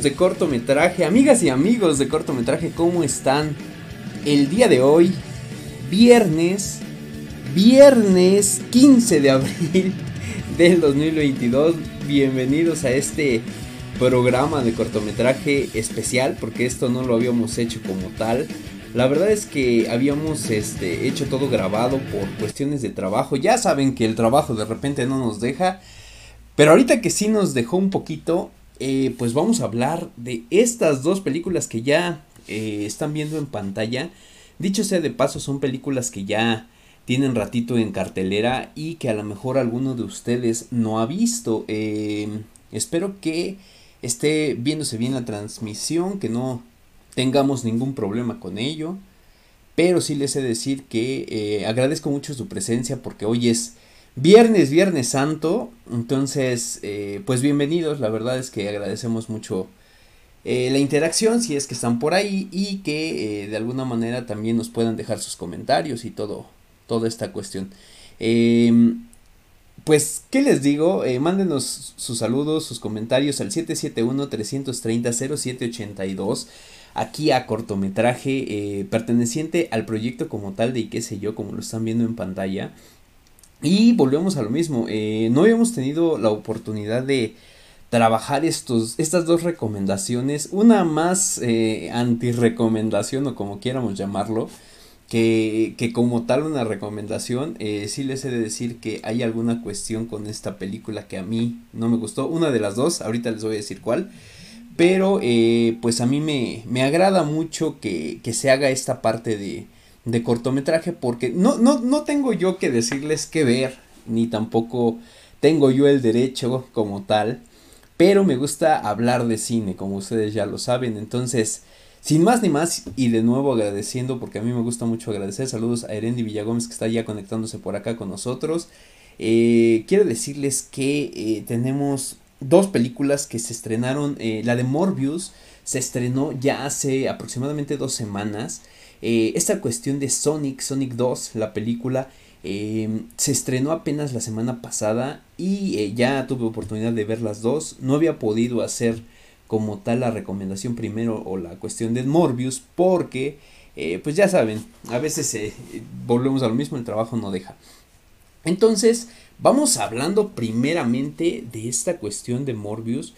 De cortometraje, amigas y amigos de cortometraje, ¿cómo están? El día de hoy, viernes, viernes 15 de abril del 2022, bienvenidos a este programa de cortometraje especial, porque esto no lo habíamos hecho como tal. La verdad es que habíamos este, hecho todo grabado por cuestiones de trabajo. Ya saben que el trabajo de repente no nos deja. Pero ahorita que sí nos dejó un poquito, eh, pues vamos a hablar de estas dos películas que ya eh, están viendo en pantalla. Dicho sea de paso, son películas que ya tienen ratito en cartelera y que a lo mejor alguno de ustedes no ha visto. Eh, espero que esté viéndose bien la transmisión, que no tengamos ningún problema con ello. Pero sí les he de decir que agradezco mucho su presencia porque hoy es Viernes, Viernes Santo. Entonces, eh, pues bienvenidos. La verdad es que agradecemos mucho eh, la interacción si es que están por ahí y que eh, de alguna manera también nos puedan dejar sus comentarios y todo, toda esta cuestión. Em, pues, ¿qué les digo? mándenos sus saludos, sus comentarios al 771-330-0782 aquí a cortometraje perteneciente al proyecto como tal de y qué sé yo, como lo están viendo en pantalla. Y volvemos a lo mismo, eh, no habíamos tenido la oportunidad de trabajar estos, estas dos recomendaciones, una más eh, anti-recomendación o como quieramos llamarlo, que, que como tal una recomendación, eh, sí les he de decir que hay alguna cuestión con esta película que a mí no me gustó, una de las dos, ahorita les voy a decir cuál, pero pues a mí me, me agrada mucho que, que se haga esta parte de de cortometraje porque no, no, no tengo yo que decirles qué ver, ni tampoco tengo yo el derecho como tal, pero me gusta hablar de cine, como ustedes ya lo saben, entonces, sin más ni más, y de nuevo agradeciendo, porque a mí me gusta mucho agradecer, saludos a Erendi Villagómez que está ya conectándose por acá con nosotros, eh, quiero decirles que eh, tenemos dos películas que se estrenaron, eh, la de Morbius se estrenó ya hace aproximadamente dos semanas, eh, esta cuestión de Sonic, Sonic 2, la película, eh, se estrenó apenas la semana pasada y eh, ya tuve oportunidad de ver las dos. No había podido hacer como tal la recomendación primero o la cuestión de Morbius porque, pues ya saben, a veces volvemos a lo mismo, el trabajo no deja. Entonces, vamos hablando primeramente de esta cuestión de Morbius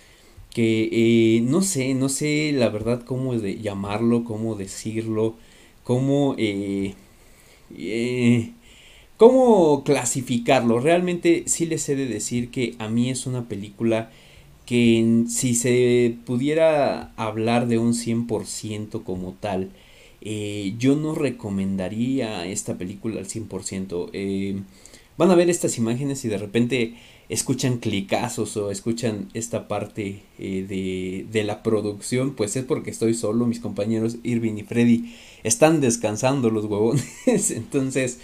que no sé, no sé la verdad cómo de llamarlo, cómo decirlo cómo, eh, eh, cómo clasificarlo. Realmente sí les he de decir que a mí es una película que si se pudiera hablar de un 100% como tal, eh, yo no recomendaría esta película al 100%. Eh, van a ver estas imágenes y de repente escuchan clicazos o escuchan esta parte eh, de, de, la producción, pues es porque estoy solo, mis compañeros Irving y Freddy están descansando los huevones, entonces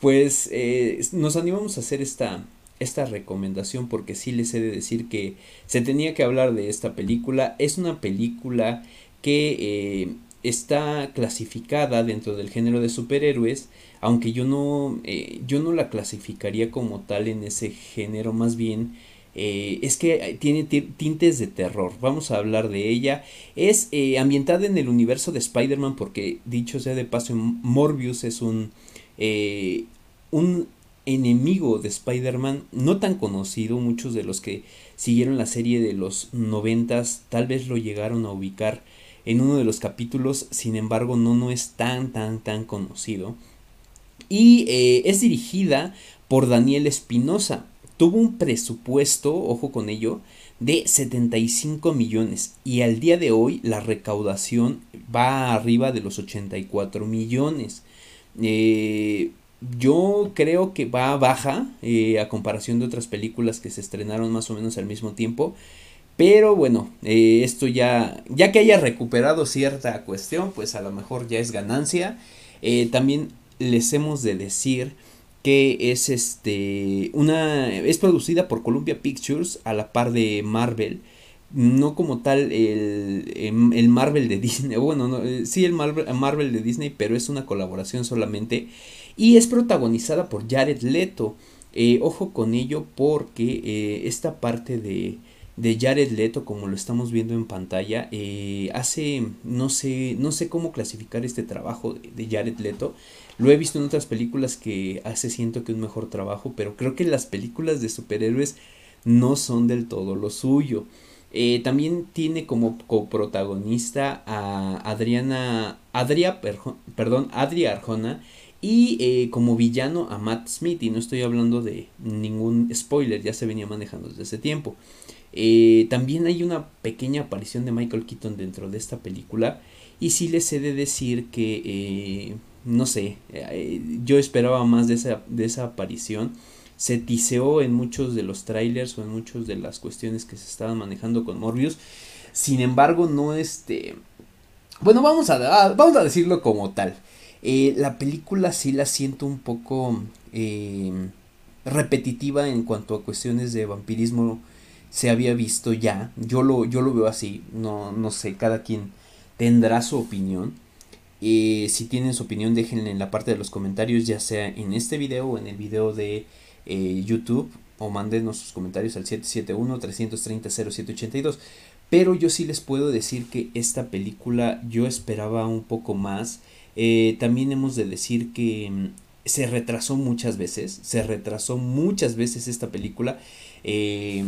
pues eh, nos animamos a hacer esta, esta recomendación porque sí les he de decir que se tenía que hablar de esta película, es una película que eh, está clasificada dentro del género de superhéroes, aunque yo no, eh, yo no la clasificaría como tal en ese género, más bien eh, es que tiene tintes de terror. Vamos a hablar de ella. Es eh, ambientada en el universo de Spider-Man porque, dicho sea de paso, Morbius es un, un enemigo de Spider-Man no tan conocido. Muchos de los que siguieron la serie de los noventas tal vez lo llegaron a ubicar en uno de los capítulos, sin embargo no, no es tan, tan, tan conocido. Y eh, es dirigida por Daniel Espinosa. Tuvo un presupuesto, ojo con ello, de 75 millones y al día de hoy la recaudación va arriba de los 84 millones. Eh, yo creo que va baja eh, a comparación de otras películas que se estrenaron más o menos al mismo tiempo. Pero bueno, eh, esto ya, ya que haya recuperado cierta cuestión, pues a lo mejor ya es ganancia. Eh, también les hemos de decir que es este una es producida por Columbia Pictures a la par de Marvel. No como tal el, em, el Marvel de Disney bueno no, eh, sí el Marvel, Marvel, de Disney pero es una colaboración solamente. Y es protagonizada por Jared Leto. Ojo con ello porque esta parte de de Jared Leto como lo estamos viendo en pantalla eh, hace no sé no sé cómo clasificar este trabajo de Jared Leto. Lo he visto en otras películas que hace siento que un mejor trabajo pero creo que las películas de superhéroes no son del todo lo suyo. Eh, también tiene como coprotagonista a Adriana Adria perdón Adria Arjona y eh, como villano a Matt Smith y no estoy hablando de ningún spoiler ya se venía manejando desde ese tiempo eh, también hay una pequeña aparición de Michael Keaton dentro de esta película. Y sí les he de decir que, eh, no sé, eh, yo esperaba más de esa, de esa aparición. Se tiseó en muchos de los trailers o en muchas de las cuestiones que se estaban manejando con Morbius. Sin embargo, no este... Bueno, vamos a, vamos a decirlo como tal. la película sí la siento un poco repetitiva en cuanto a cuestiones de vampirismo se había visto ya. Yo lo, yo lo veo así. No, no sé, cada quien tendrá su opinión. y si tienen su opinión, déjenla en la parte de los comentarios, ya sea en este video o en el video de eh, YouTube. O mándenos sus comentarios al 771-330-0782. Pero yo sí les puedo decir que esta película yo esperaba un poco más. Eh, también hemos de decir que mm, se retrasó muchas veces. Se retrasó muchas veces esta película. Eh,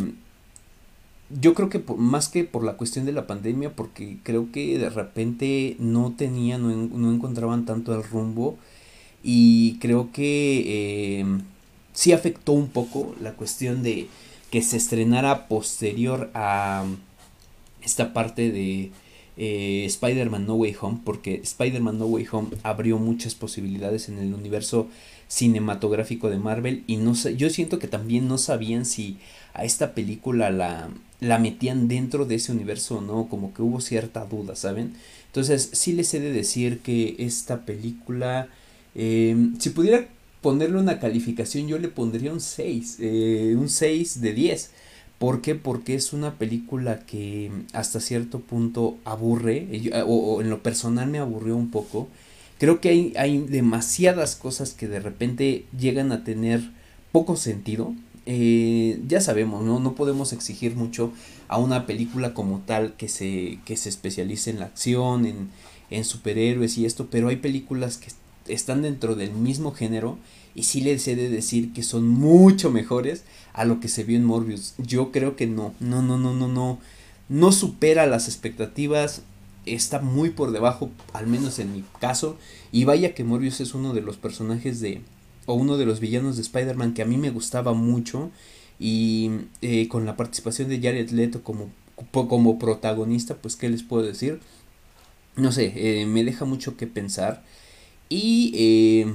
yo creo que más que por la cuestión de la pandemia, porque creo que de repente no tenían, no, encontraban tanto el rumbo y creo que eh, sí afectó un poco la cuestión de que se estrenara posterior a esta parte de eh, Spider-Man No Way Home, porque Spider-Man No Way Home abrió muchas posibilidades en el universo cinematográfico de Marvel y no yo siento que también no sabían si a esta película la, la metían dentro de ese universo o no, como que hubo cierta duda, ¿saben? Entonces sí les he de decir que esta película, em, si pudiera ponerle una calificación, yo le pondría un 6, eh, un 6 de 10. ¿Por qué? Porque es una película que hasta cierto punto aburre, o, en lo personal me aburrió un poco. Creo que hay, hay demasiadas cosas que de repente llegan a tener poco sentido eh, ya sabemos, ¿no? No podemos exigir mucho a una película como tal que se, que se especialice en la acción, en, en superhéroes y esto, pero hay películas que están dentro del mismo género y sí les he de decir que son mucho mejores a lo que se vio en Morbius. Yo creo que no, no, no, no, no, no, no supera las expectativas, está muy por debajo, al menos en mi caso, y vaya que Morbius es uno de los personajes de, o uno de los villanos de Spider-Man que a mí me gustaba mucho y eh, con la participación de Jared Leto como, como protagonista, pues qué les puedo decir. No sé, eh, me deja mucho que pensar y eh,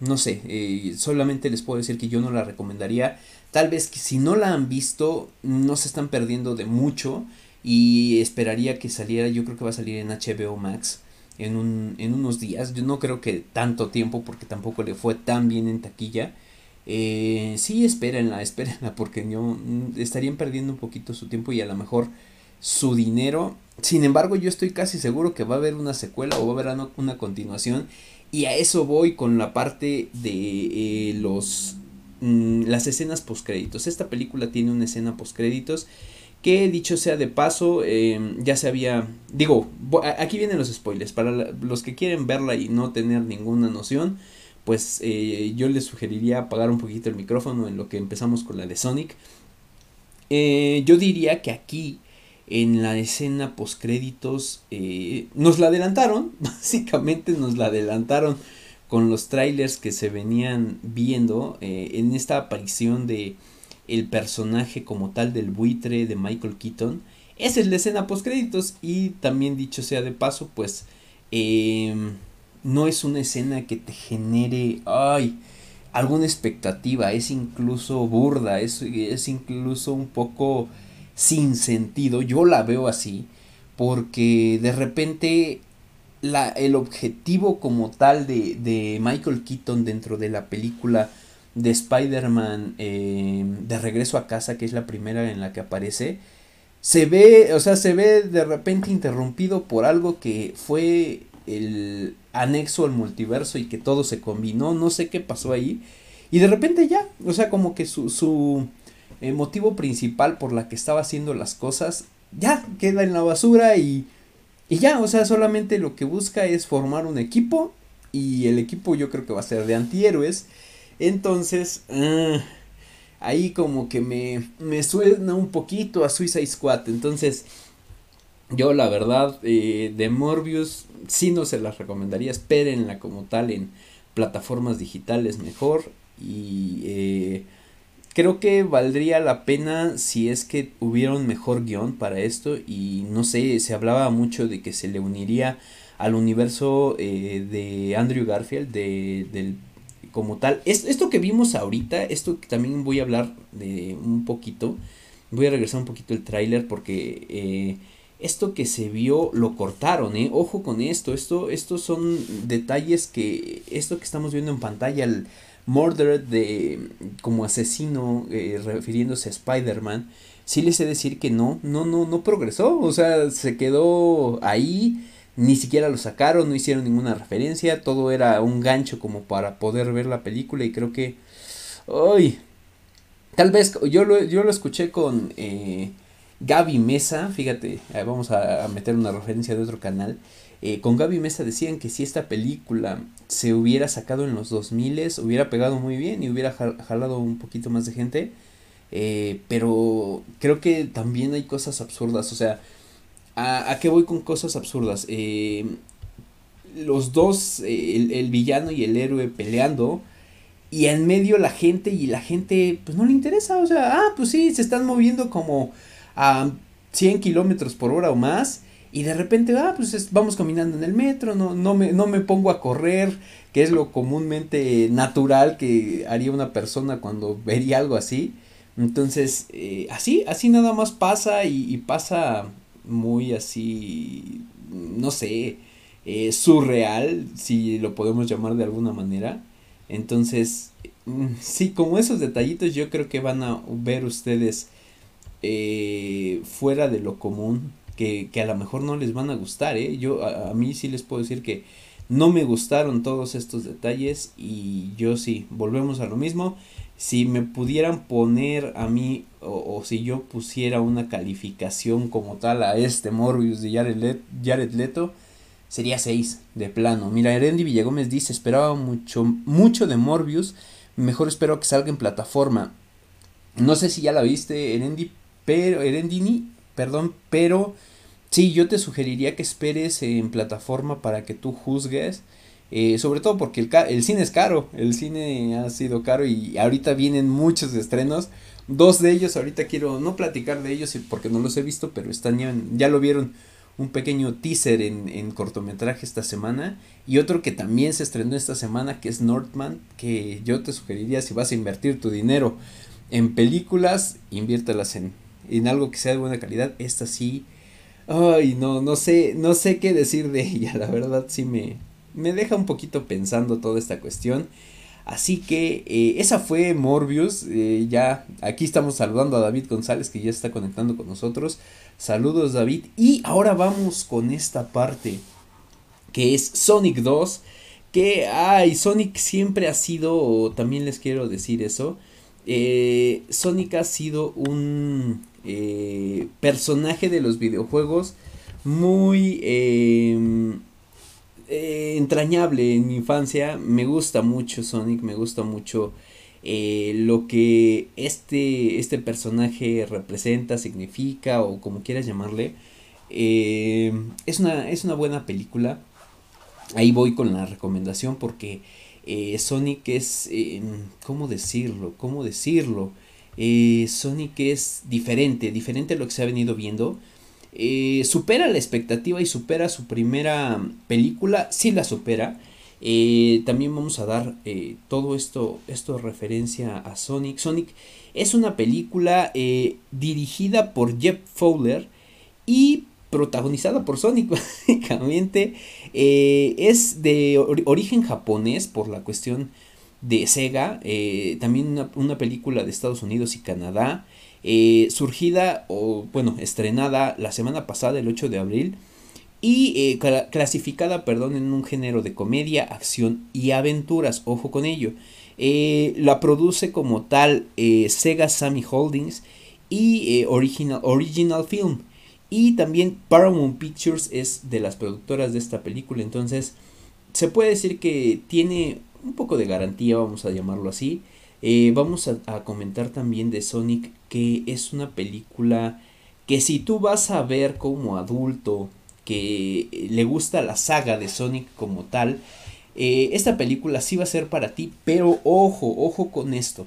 no sé, solamente les puedo decir que yo no la recomendaría. Tal vez que si no la han visto, no se están perdiendo de mucho y esperaría que saliera, yo creo que va a salir en HBO Max en, un, en unos días. Yo no creo que tanto tiempo porque tampoco le fue tan bien en taquilla. Eh, sí, espérenla, espérenla porque yo, mm, estarían perdiendo un poquito su tiempo y a lo mejor su dinero. Sin embargo, yo estoy casi seguro que va a haber una secuela o va a haber una, continuación. Y a eso voy con la parte de eh, los mm, las escenas postcréditos. Esta película tiene una escena postcréditos que dicho sea de paso, em, ya se había, digo, aquí vienen los spoilers, para los que quieren verla y no tener ninguna noción, pues eh, yo les sugeriría apagar un poquito el micrófono en lo que empezamos con la de Sonic. Eh, yo diría que aquí, en la escena post créditos, eh, nos la adelantaron, básicamente nos la adelantaron con los trailers que se venían viendo en esta aparición de el personaje como tal del buitre de Michael Keaton. Esa es la escena post créditos y también dicho sea de paso, pues em, no es una escena que te genere, ay, alguna expectativa, es incluso burda, es, es incluso un poco sin sentido, yo la veo así, porque de repente la, el objetivo como tal de, de Michael Keaton dentro de la película de Spider-Man eh, de regreso a casa, que es la primera en la que aparece, se ve, o sea, se ve de repente interrumpido por algo que fue el anexo al multiverso y que todo se combinó, no sé qué pasó ahí, y de repente ya, o sea, como que su, su eh, motivo principal por la que estaba haciendo las cosas, ya queda en la basura y, y ya, o sea, solamente lo que busca es formar un equipo y el equipo yo creo que va a ser de antihéroes. Entonces, ah, ahí como que me, me suena un poquito a Suicide Squad. Entonces, yo la verdad, eh, de Morbius sí no se las recomendaría. Espérenla como tal en plataformas digitales mejor. Y eh, creo que valdría la pena si es que hubiera un mejor guion para esto. Y no sé, se hablaba mucho de que se le uniría al universo eh, de Andrew Garfield, de, del como tal. Es, esto que vimos ahorita, esto que también voy a hablar de un poquito. Voy a regresar un poquito el tráiler porque eh, esto que se vio lo cortaron, ¿eh? Ojo con esto, esto, estos son detalles que, esto que estamos viendo en pantalla, el Murdered de, como asesino, eh, refiriéndose a Spider-Man, sí les he decir que no, no, no, no progresó, o sea, se quedó ahí, ni siquiera lo sacaron, no hicieron ninguna referencia, todo era un gancho como para poder ver la película y creo que, ¡ay! Tal vez yo lo, yo lo escuché con... Eh, Gaby Mesa, fíjate, eh, vamos a, meter una referencia de otro canal. Eh, con Gaby Mesa decían que si esta película se hubiera sacado en los 2000 hubiera pegado muy bien y hubiera jalado un poquito más de gente. Eh, pero creo que también hay cosas absurdas. O sea, ¿a, qué voy con cosas absurdas? los dos, el, el, villano y el héroe peleando. Y en medio la gente y la gente pues no le interesa. O sea, ah, pues sí, se están moviendo como a 100 kilómetros por hora o más y de repente, ah, pues vamos caminando en el metro, no, no, me, no me pongo a correr, que es lo comúnmente natural que haría una persona cuando vería algo así. Entonces, eh, así, así nada más pasa y, pasa muy así, no sé, eh, surreal, si lo podemos llamar de alguna manera. Entonces, mm, sí, como esos detallitos yo creo que van a ver ustedes eh, fuera de lo común que, que, a lo mejor no les van a gustar, ¿eh? Yo a, mí sí les puedo decir que no me gustaron todos estos detalles y yo sí, volvemos a lo mismo. Si me pudieran poner a mí o, si yo pusiera una calificación como tal a este Morbius de Jared, Jared Leto, sería 6 de plano. Mira, Erendi Villagómez dice, esperaba mucho, mucho de Morbius, mejor espero que salga en plataforma. No sé si ya la viste, Erendi, pero Erendini, perdón, pero sí, yo te sugeriría que esperes en plataforma para que tú juzgues. Eh, sobre todo porque el, el, cine es caro, el cine ha sido caro y ahorita vienen muchos estrenos. Dos de ellos, ahorita quiero no platicar de ellos porque no los he visto, pero están ya, lo vieron un pequeño teaser en, en, cortometraje esta semana. Y otro que también se estrenó esta semana, que es Northman, que yo te sugeriría si vas a invertir tu dinero en películas, inviértalas en, en algo que sea de buena calidad, esta sí, ay, no, no sé, no sé qué decir de ella, la verdad sí me, me deja un poquito pensando toda esta cuestión. Así que eh, esa fue Morbius. Eh, ya aquí estamos saludando a David González que ya está conectando con nosotros. Saludos David. Y ahora vamos con esta parte que es Sonic 2. Que, ay, Sonic siempre ha sido, también les quiero decir eso. Eh, Sonic ha sido un personaje de los videojuegos muy em, eh, entrañable en mi infancia. Me gusta mucho Sonic, me gusta mucho eh, lo que este, este personaje representa, significa o como quieras llamarle. Em, es, una, es una buena película. Ahí voy con la recomendación porque Sonic es, ¿cómo decirlo? ¿Cómo decirlo? eh, Sonic es diferente, diferente a lo que se ha venido viendo. Eh, supera la expectativa y supera su primera película, sí la supera. Eh, también vamos a dar eh, todo esto, esto referencia a Sonic. Sonic es una película dirigida por Jeff Fowler y protagonizada por Sonic, básicamente. es de origen japonés por la cuestión de Sega, también una, película de Estados Unidos y Canadá, eh, surgida o bueno, estrenada la semana pasada, el 8 de abril, y eh, clasificada, perdón, en un género de comedia, acción y aventuras, ojo con ello. Eh, la produce como tal Sega Sammy Holdings y Original, Original Film. Y también Paramount Pictures es de las productoras de esta película. Entonces, se puede decir que tiene un poco de garantía, vamos a llamarlo así. Vamos a, a, comentar también de Sonic, que es una película que si tú vas a ver como adulto, que le gusta la saga de Sonic como tal, eh, esta película sí va a ser para ti, pero ojo, ojo con esto.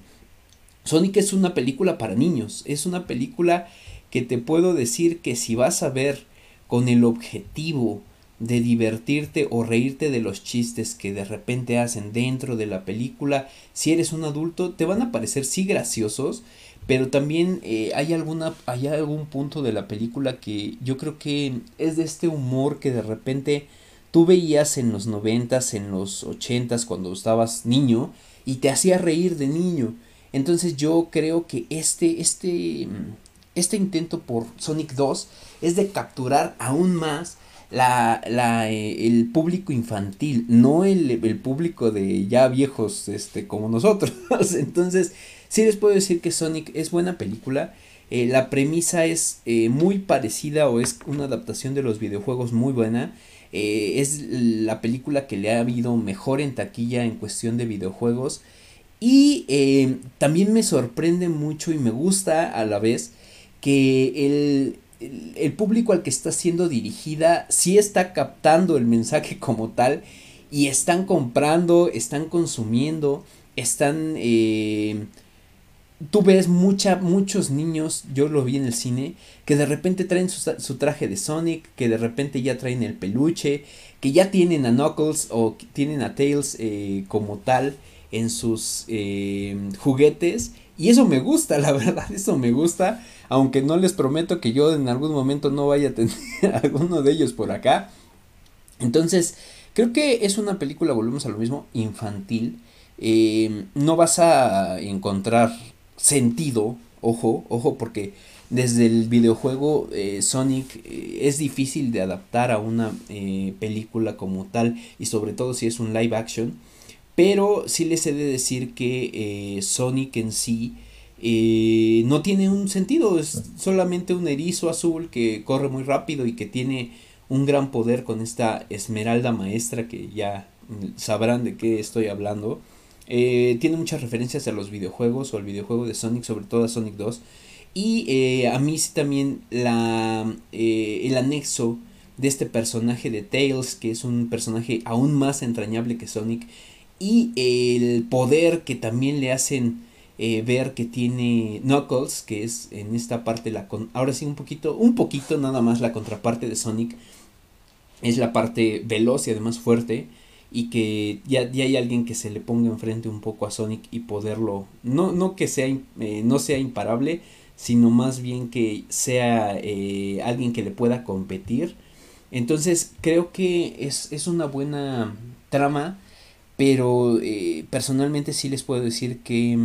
Sonic es una película para niños, es una película que te puedo decir que si vas a ver con el objetivo de divertirte o reírte de los chistes que de repente hacen dentro de la película, si eres un adulto, te van a parecer sí graciosos, pero también eh, hay alguna hay algún punto de la película que yo creo que es de este humor que de repente tú veías en los noventas, en los ochentas cuando estabas niño y te hacía reír de niño. Entonces yo creo que este, este, este intento por Sonic 2 es de capturar aún más la, la, eh, el público infantil, no el, el, público de ya viejos este, como nosotros. Entonces, sí les puedo decir que Sonic es buena película. Eh, la premisa es eh, muy parecida o es una adaptación de los videojuegos muy buena. Es la película que le ha habido mejor en taquilla en cuestión de videojuegos. Y también me sorprende mucho y me gusta a la vez que el, público al que está siendo dirigida sí está captando el mensaje como tal y están comprando, están consumiendo, están eh, tú ves mucha, muchos niños, yo lo vi en el cine, que de repente traen su, traje de Sonic, que de repente ya traen el peluche, que ya tienen a Knuckles o tienen a Tails eh, como tal en sus eh, juguetes. Y eso me gusta, la verdad, eso me gusta. Aunque no les prometo que yo en algún momento no vaya a tener alguno de ellos por acá. Entonces, creo que es una película, volvemos a lo mismo, infantil. Eh, no vas a encontrar sentido, ojo, ojo, porque desde el videojuego eh, Sonic eh, es difícil de adaptar a una eh, película como tal y sobre todo si es un live action, pero sí les he de decir que Sonic en sí no tiene un sentido, es solamente un erizo azul que corre muy rápido y que tiene un gran poder con esta esmeralda maestra que ya sabrán de qué estoy hablando. Eh, tiene muchas referencias a los videojuegos o al videojuego de Sonic, sobre todo a Sonic 2. Y eh, a mí sí también la, eh, el anexo de este personaje de Tails, que es un personaje aún más entrañable que Sonic. Y el poder que también le hacen ver que tiene Knuckles, que es en esta parte la con ahora sí un poquito, un poquito nada más la contraparte de Sonic. Es la parte veloz y además fuerte y que ya, ya, hay alguien que se le ponga enfrente un poco a Sonic y poderlo, no, no que sea, eh, no sea imparable, sino más bien que sea eh, alguien que le pueda competir. Entonces creo que es, es una buena trama, pero eh, personalmente sí les puedo decir que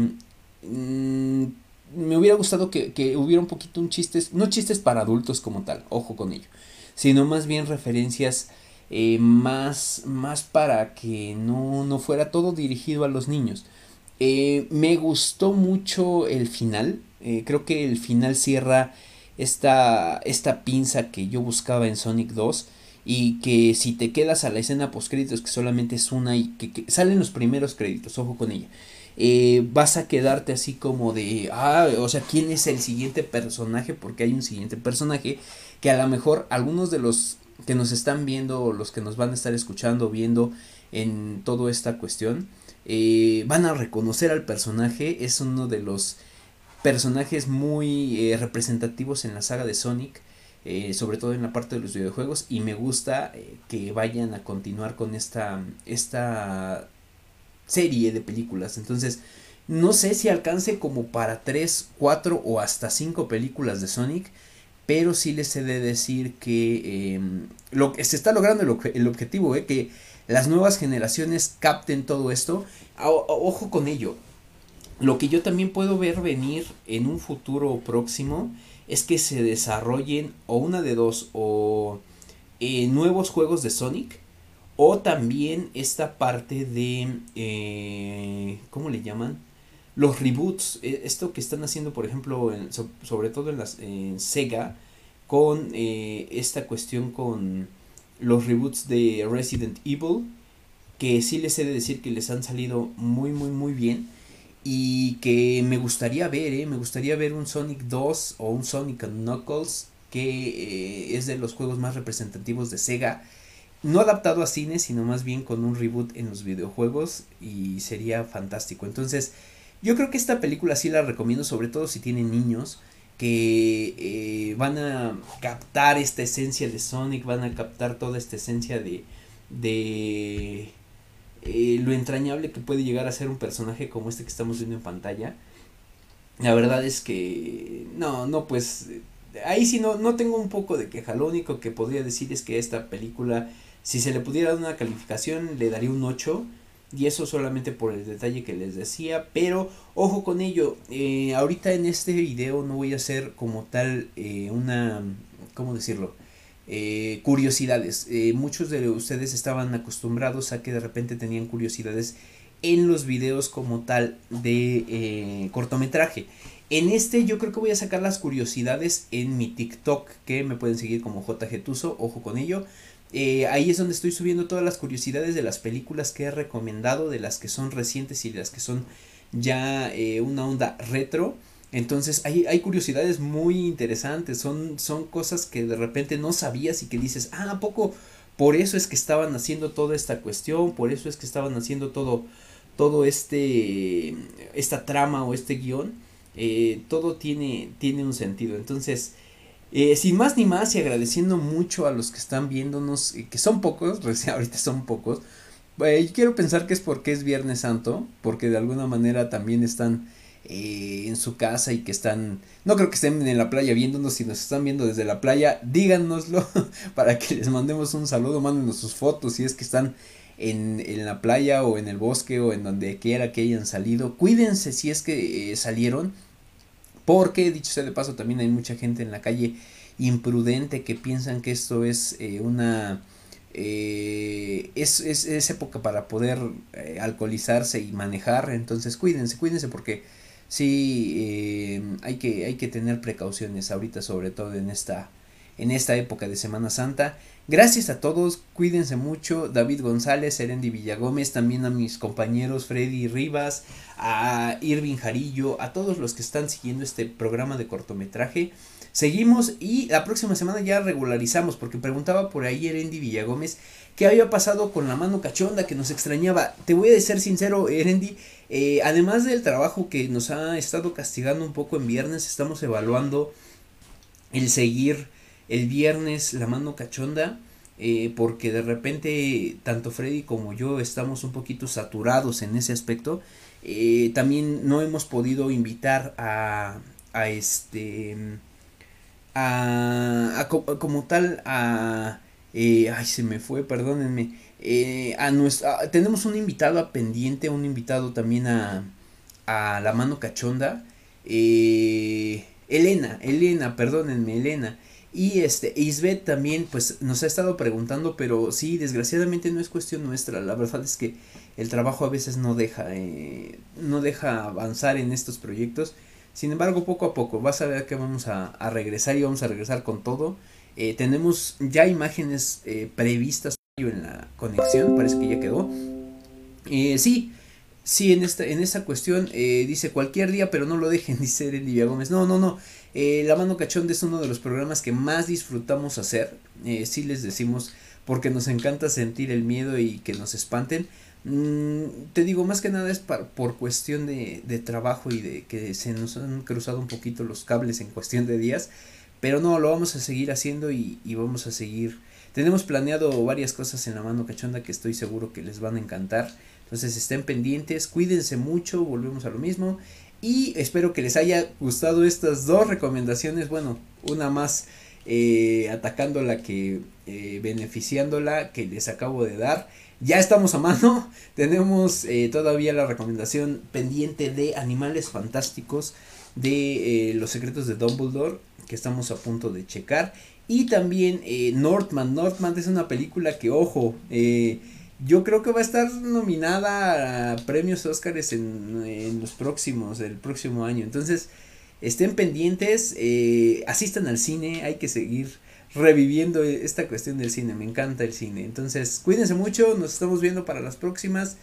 mm, me hubiera gustado que, que, hubiera un poquito un chistes, no chistes para adultos como tal, ojo con ello, sino más bien referencias eh, más, más para que no, no, fuera todo dirigido a los niños. Eh, me gustó mucho el final, creo que el final cierra esta, esta pinza que yo buscaba en Sonic 2 y que si te quedas a la escena post créditos que solamente es una y que, salen los primeros créditos, ojo con ella. vas a quedarte así como de, ah, o sea, ¿quién es el siguiente personaje? Porque hay un siguiente personaje que a lo mejor algunos de los que nos están viendo, los que nos van a estar escuchando, viendo en toda esta cuestión, eh, van a reconocer al personaje. Es uno de los personajes muy eh, representativos en la saga de Sonic. Eh, sobre todo en la parte de los videojuegos y me gusta que vayan a continuar con esta esta serie de películas entonces no sé si alcance como para 3, 4 o hasta 5 películas de Sonic pero sí les he de decir que em, lo, se está logrando el, objetivo, eh, que las nuevas generaciones capten todo esto. ojo con ello. Lo que yo también puedo ver venir en un futuro próximo es que se desarrollen o una de dos o eh, nuevos juegos de Sonic O también esta parte de, eh, ¿cómo le llaman? Los reboots, e, esto que están haciendo, por ejemplo, sobre todo en, las, Sega, con eh, esta cuestión con los reboots de Resident Evil, que sí les he de decir que les han salido muy, muy, muy bien. Y que me gustaría ver, ¿eh? me gustaría ver un Sonic 2 o un Sonic Knuckles, que es de los juegos más representativos de Sega no adaptado a cine, sino más bien con un reboot en los videojuegos y sería fantástico. Entonces, yo creo que esta película sí la recomiendo, sobre todo si tienen niños que eh, van a captar esta esencia de Sonic, van a captar toda esta esencia de, de eh, lo entrañable que puede llegar a ser un personaje como este que estamos viendo en pantalla. La verdad es que no, no, pues ahí sí no, no tengo un poco de queja. Lo único que podría decir es que esta película si se le pudiera dar una calificación, le daría un 8. Y eso solamente por el detalle que les decía. Pero ojo con ello. Eh, ahorita en este video no voy a hacer como tal eh, una... ¿Cómo decirlo? Eh, curiosidades. muchos de ustedes estaban acostumbrados a que de repente tenían curiosidades en los videos como tal de cortometraje. En este yo creo que voy a sacar las curiosidades en mi TikTok que me pueden seguir como JGTuso, ojo con ello. Eh, ahí es donde estoy subiendo todas las curiosidades de las películas que he recomendado, de las que son recientes y de las que son ya eh, una onda retro. Entonces hay, hay curiosidades muy interesantes, son, son cosas que de repente no sabías y que dices, ah, ¿a poco por eso es que estaban haciendo toda esta cuestión, por eso es que estaban haciendo todo, todo este, esta trama o este guion, eh, todo tiene, tiene un sentido. Entonces, eh, sin más ni más y agradeciendo mucho a los que están viéndonos, eh, que son pocos, ahorita son pocos. Eh, quiero pensar que es porque es Viernes Santo, porque de alguna manera también están en su casa y que están, no creo que estén en la playa viéndonos, si nos están viendo desde la playa, díganoslo para que les mandemos un saludo, mándenos sus fotos si es que están en, en la playa o en el bosque o en donde quiera que hayan salido. Cuídense si es que salieron porque, dicho sea de paso, también hay mucha gente en la calle imprudente que piensan que esto es eh, una... Eh, es, es, es, época para poder eh, alcoholizarse y manejar, entonces cuídense, cuídense porque sí hay, que, hay que tener precauciones ahorita, sobre todo en esta, en esta época de Semana Santa. Gracias a todos, cuídense mucho, David González, Erendi Villagómez, también a mis compañeros Freddy Rivas, a Irving Jarillo, a todos los que están siguiendo este programa de cortometraje. Seguimos y la próxima semana ya regularizamos, porque preguntaba por ahí Erendi Villagómez qué había pasado con la mano cachonda que nos extrañaba. Te voy a ser sincero, Erendi, eh, además del trabajo que nos ha estado castigando un poco en viernes, estamos evaluando el seguir el viernes la mano cachonda. Eh, porque de repente tanto Freddy como yo estamos un poquito saturados en ese aspecto. Eh, también no hemos podido invitar a, a este a, como tal a ay se me fue perdónenme a nuestra tenemos un invitado a pendiente un invitado también a, a la mano cachonda Elena Elena perdónenme Elena y este, Isbeth también, pues, nos ha estado preguntando, pero sí, desgraciadamente no es cuestión nuestra. La verdad es que el trabajo a veces no deja, eh, no deja avanzar en estos proyectos. Sin embargo, poco a poco, vas a ver que vamos a, regresar y vamos a regresar con todo. Eh, tenemos ya imágenes eh, previstas en la conexión, parece que ya quedó. sí, sí, en esta, en esta cuestión dice cualquier día, pero no lo dejen, dice Livia Gómez. No, no, no. Eh, la mano cachonda es uno de los programas que más disfrutamos hacer. Eh, sí les decimos porque nos encanta sentir el miedo y que nos espanten. Mm, te digo, más que nada es por cuestión de, de, trabajo y de que se nos han cruzado un poquito los cables en cuestión de días. Pero no, lo vamos a seguir haciendo y vamos a seguir. Tenemos planeado varias cosas en la mano cachonda que estoy seguro que les van a encantar. Entonces estén pendientes, cuídense mucho, volvemos a lo mismo. Y espero que les haya gustado estas dos recomendaciones. Bueno, una más eh, atacándola que eh, beneficiándola que les acabo de dar. Ya estamos a mano. Tenemos eh, todavía la recomendación pendiente de Animales Fantásticos de Los Secretos de Dumbledore que estamos a punto de checar. Y también eh, Northman. Northman es una película que, ojo, eh, yo creo que va a estar nominada a premios Oscars en, en los próximos, el próximo año. Entonces, estén pendientes, eh, asistan al cine, hay que seguir reviviendo esta cuestión del cine, me encanta el cine. Entonces, cuídense mucho, nos estamos viendo para las próximas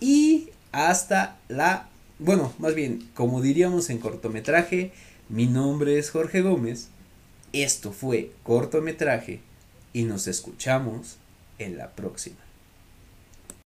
y hasta la, bueno, más bien, como diríamos en cortometraje, mi nombre es Jorge Gómez, esto fue cortometraje y nos escuchamos en la próxima.